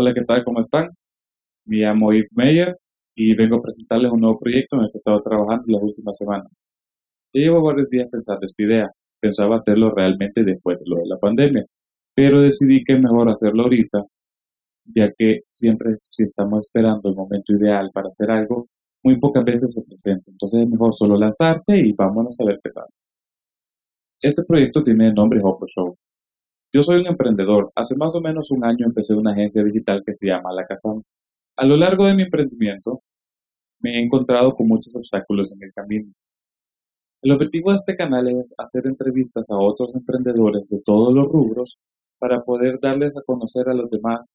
Hola, ¿qué tal? ¿Cómo están? Me llamo Yves Meyer y vengo a presentarles un nuevo proyecto en el que he estado trabajando las últimas semanas. Ya llevo varios días pensando esta idea. Pensaba hacerlo realmente después de lo de la pandemia, pero decidí que es mejor hacerlo ahorita, ya que siempre si estamos esperando el momento ideal para hacer algo, muy pocas veces se presenta. Entonces es mejor solo lanzarse y vámonos a ver qué tal. Este proyecto tiene el nombre Hopo Show yo soy un emprendedor. Hace más o menos un año empecé una agencia digital que se llama La Casa. A lo largo de mi emprendimiento me he encontrado con muchos obstáculos en el camino. El objetivo de este canal es hacer entrevistas a otros emprendedores de todos los rubros para poder darles a conocer a los demás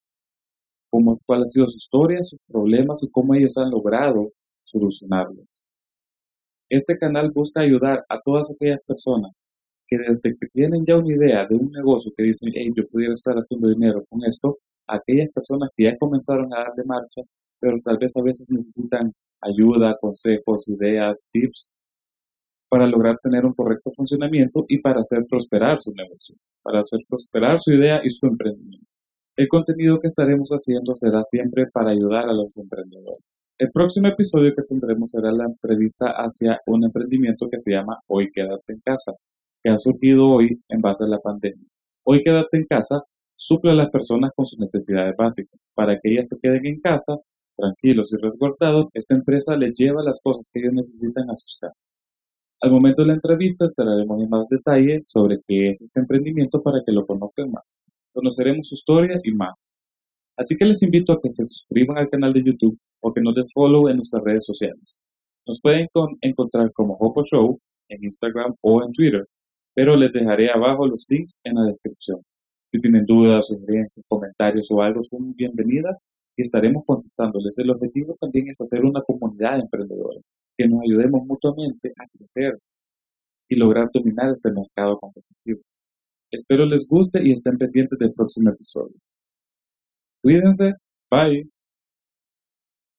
cómo, cuál ha sido su historia, sus problemas y cómo ellos han logrado solucionarlos. Este canal busca ayudar a todas aquellas personas desde que tienen ya una idea de un negocio que dicen, hey, yo pudiera estar haciendo dinero con esto, aquellas personas que ya comenzaron a darle marcha, pero tal vez a veces necesitan ayuda, consejos, ideas, tips para lograr tener un correcto funcionamiento y para hacer prosperar su negocio, para hacer prosperar su idea y su emprendimiento. El contenido que estaremos haciendo será siempre para ayudar a los emprendedores. El próximo episodio que tendremos será la entrevista hacia un emprendimiento que se llama Hoy Quédate en Casa que ha surgido hoy en base a la pandemia. Hoy quédate en casa suple a las personas con sus necesidades básicas. Para que ellas se queden en casa, tranquilos y resguardados, esta empresa les lleva las cosas que ellos necesitan a sus casas. Al momento de la entrevista entraremos en más detalle sobre qué es este emprendimiento para que lo conozcan más. Conoceremos su historia y más. Así que les invito a que se suscriban al canal de YouTube o que nos des follow en nuestras redes sociales. Nos pueden encontrar como Hopo Show en Instagram o en Twitter pero les dejaré abajo los links en la descripción. Si tienen dudas, sugerencias, comentarios o algo, son bienvenidas y estaremos contestándoles. El objetivo también es hacer una comunidad de emprendedores, que nos ayudemos mutuamente a crecer y lograr dominar este mercado competitivo. Espero les guste y estén pendientes del próximo episodio. Cuídense, bye.